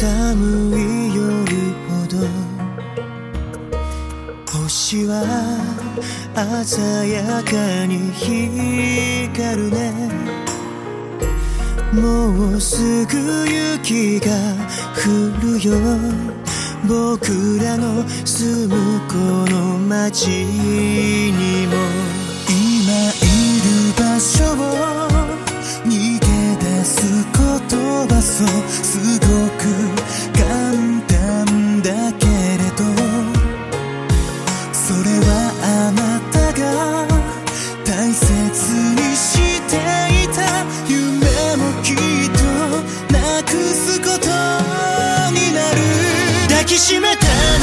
寒い夜ほど星は鮮やかに光るね。もうすぐ雪が降るよ。僕らの住むこの街にも。今いる場所を逃げ出す言葉そう。しめて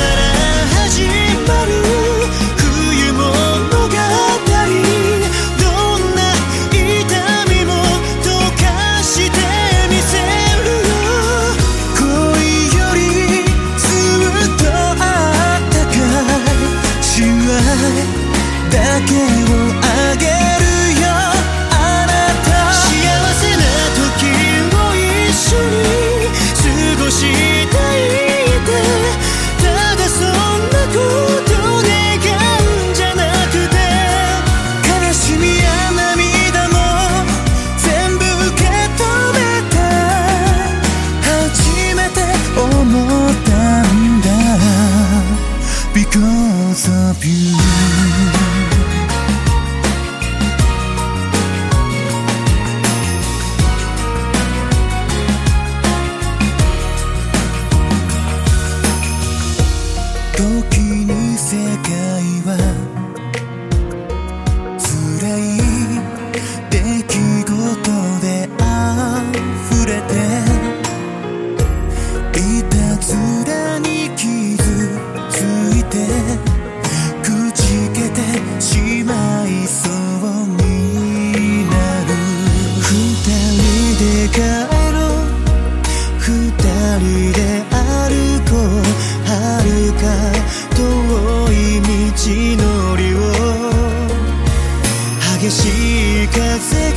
激しい風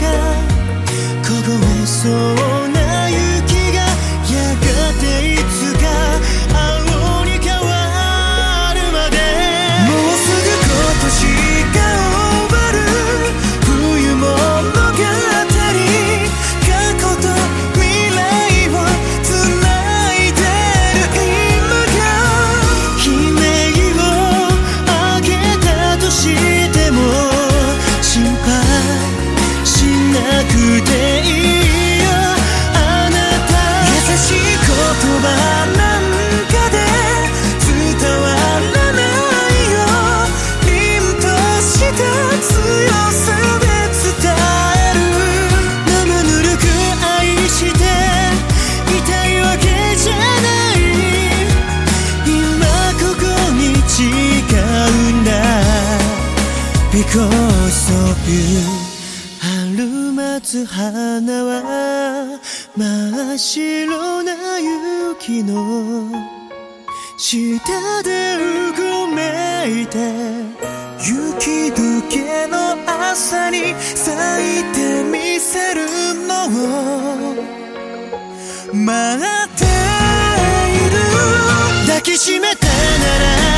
が凍えそうなつ花は真っ白な雪の下でうごめいて雪解けの朝に咲いてみせるのを待っている。抱きしめたなら